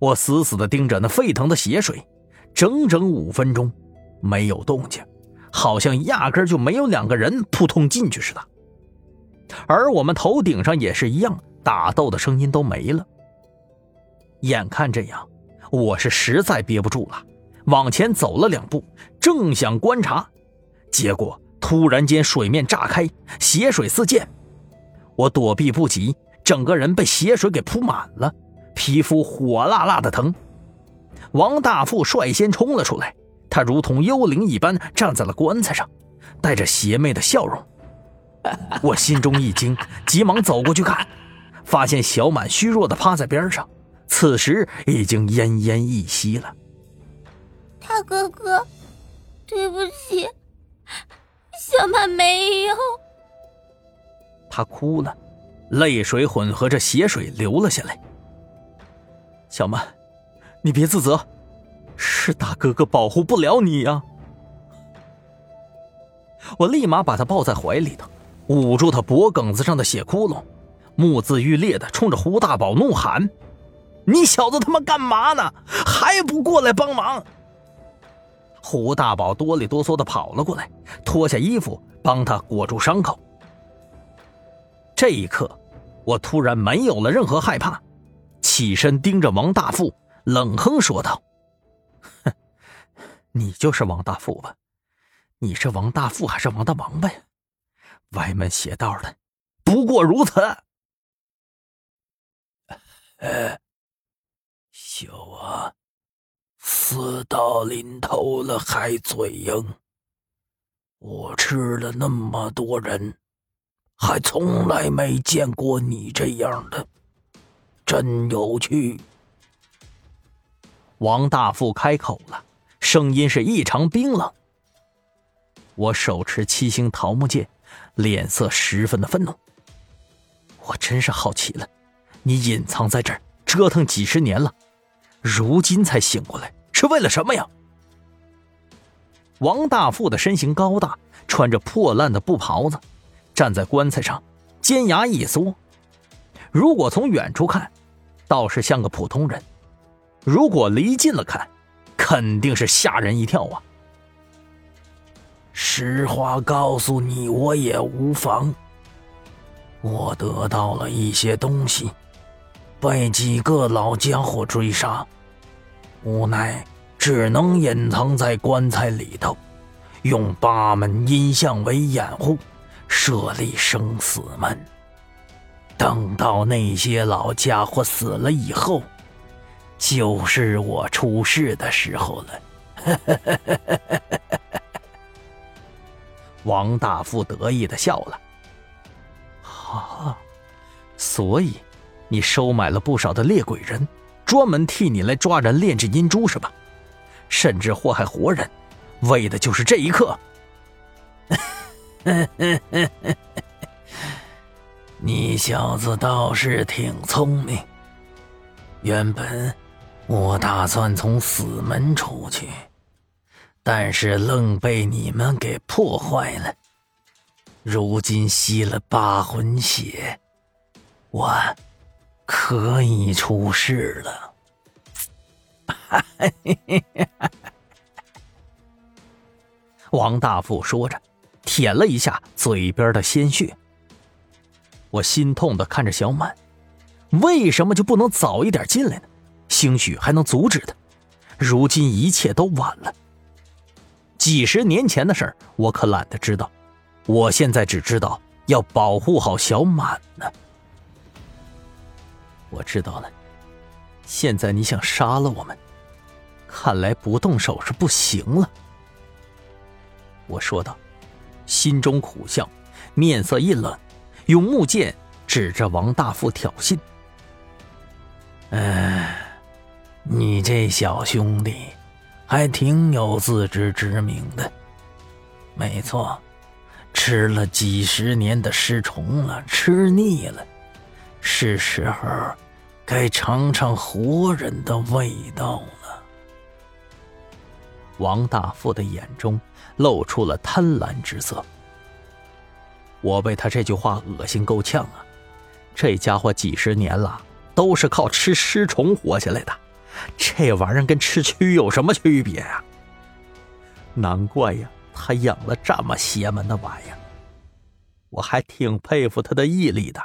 我死死地盯着那沸腾的血水，整整五分钟，没有动静，好像压根就没有两个人扑通进去似的。而我们头顶上也是一样，打斗的声音都没了。眼看这样，我是实在憋不住了，往前走了两步，正想观察，结果突然间水面炸开，血水四溅，我躲避不及，整个人被血水给铺满了，皮肤火辣辣的疼。王大富率先冲了出来，他如同幽灵一般站在了棺材上，带着邪魅的笑容。我心中一惊，急忙走过去看，发现小满虚弱的趴在边上，此时已经奄奄一息了。大哥哥，对不起，小满没有。他哭了，泪水混合着血水流了下来。小曼，你别自责，是大哥哥保护不了你呀。我立马把他抱在怀里头。捂住他脖梗子上的血窟窿，目眦欲裂的冲着胡大宝怒喊：“你小子他妈干嘛呢？还不过来帮忙！”胡大宝哆里哆嗦的跑了过来，脱下衣服帮他裹住伤口。这一刻，我突然没有了任何害怕，起身盯着王大富，冷哼说道：“哼，你就是王大富吧？你是王大富还是王大王八呀？”歪门邪道的，不过如此。小啊，死到临头了还嘴硬。我吃了那么多人，还从来没见过你这样的，真有趣。王大富开口了，声音是异常冰冷。我手持七星桃木剑。脸色十分的愤怒。我真是好奇了，你隐藏在这儿折腾几十年了，如今才醒过来，是为了什么呀？王大富的身形高大，穿着破烂的布袍子，站在棺材上，尖牙一缩。如果从远处看，倒是像个普通人；如果离近了看，肯定是吓人一跳啊！实话告诉你，我也无妨。我得到了一些东西，被几个老家伙追杀，无奈只能隐藏在棺材里头，用八门阴象为掩护，设立生死门。等到那些老家伙死了以后，就是我出事的时候了。王大富得意的笑了。啊，所以你收买了不少的猎鬼人，专门替你来抓人炼制阴珠是吧？甚至祸害活人，为的就是这一刻。你小子倒是挺聪明。原本我打算从死门出去。但是愣被你们给破坏了。如今吸了八魂血，我可以出世了。王大富说着，舔了一下嘴边的鲜血。我心痛的看着小满，为什么就不能早一点进来呢？兴许还能阻止他。如今一切都晚了。几十年前的事儿，我可懒得知道。我现在只知道要保护好小满呢。我知道了，现在你想杀了我们，看来不动手是不行了。我说道，心中苦笑，面色一冷，用木剑指着王大富挑衅：“哎，你这小兄弟。”还挺有自知之明的，没错，吃了几十年的尸虫了，吃腻了，是时候该尝尝活人的味道了。王大富的眼中露出了贪婪之色，我被他这句话恶心够呛啊！这家伙几十年了，都是靠吃尸虫活下来的。这玩意儿跟吃蛆有什么区别啊？难怪呀，他养了这么邪门的玩意儿。我还挺佩服他的毅力的。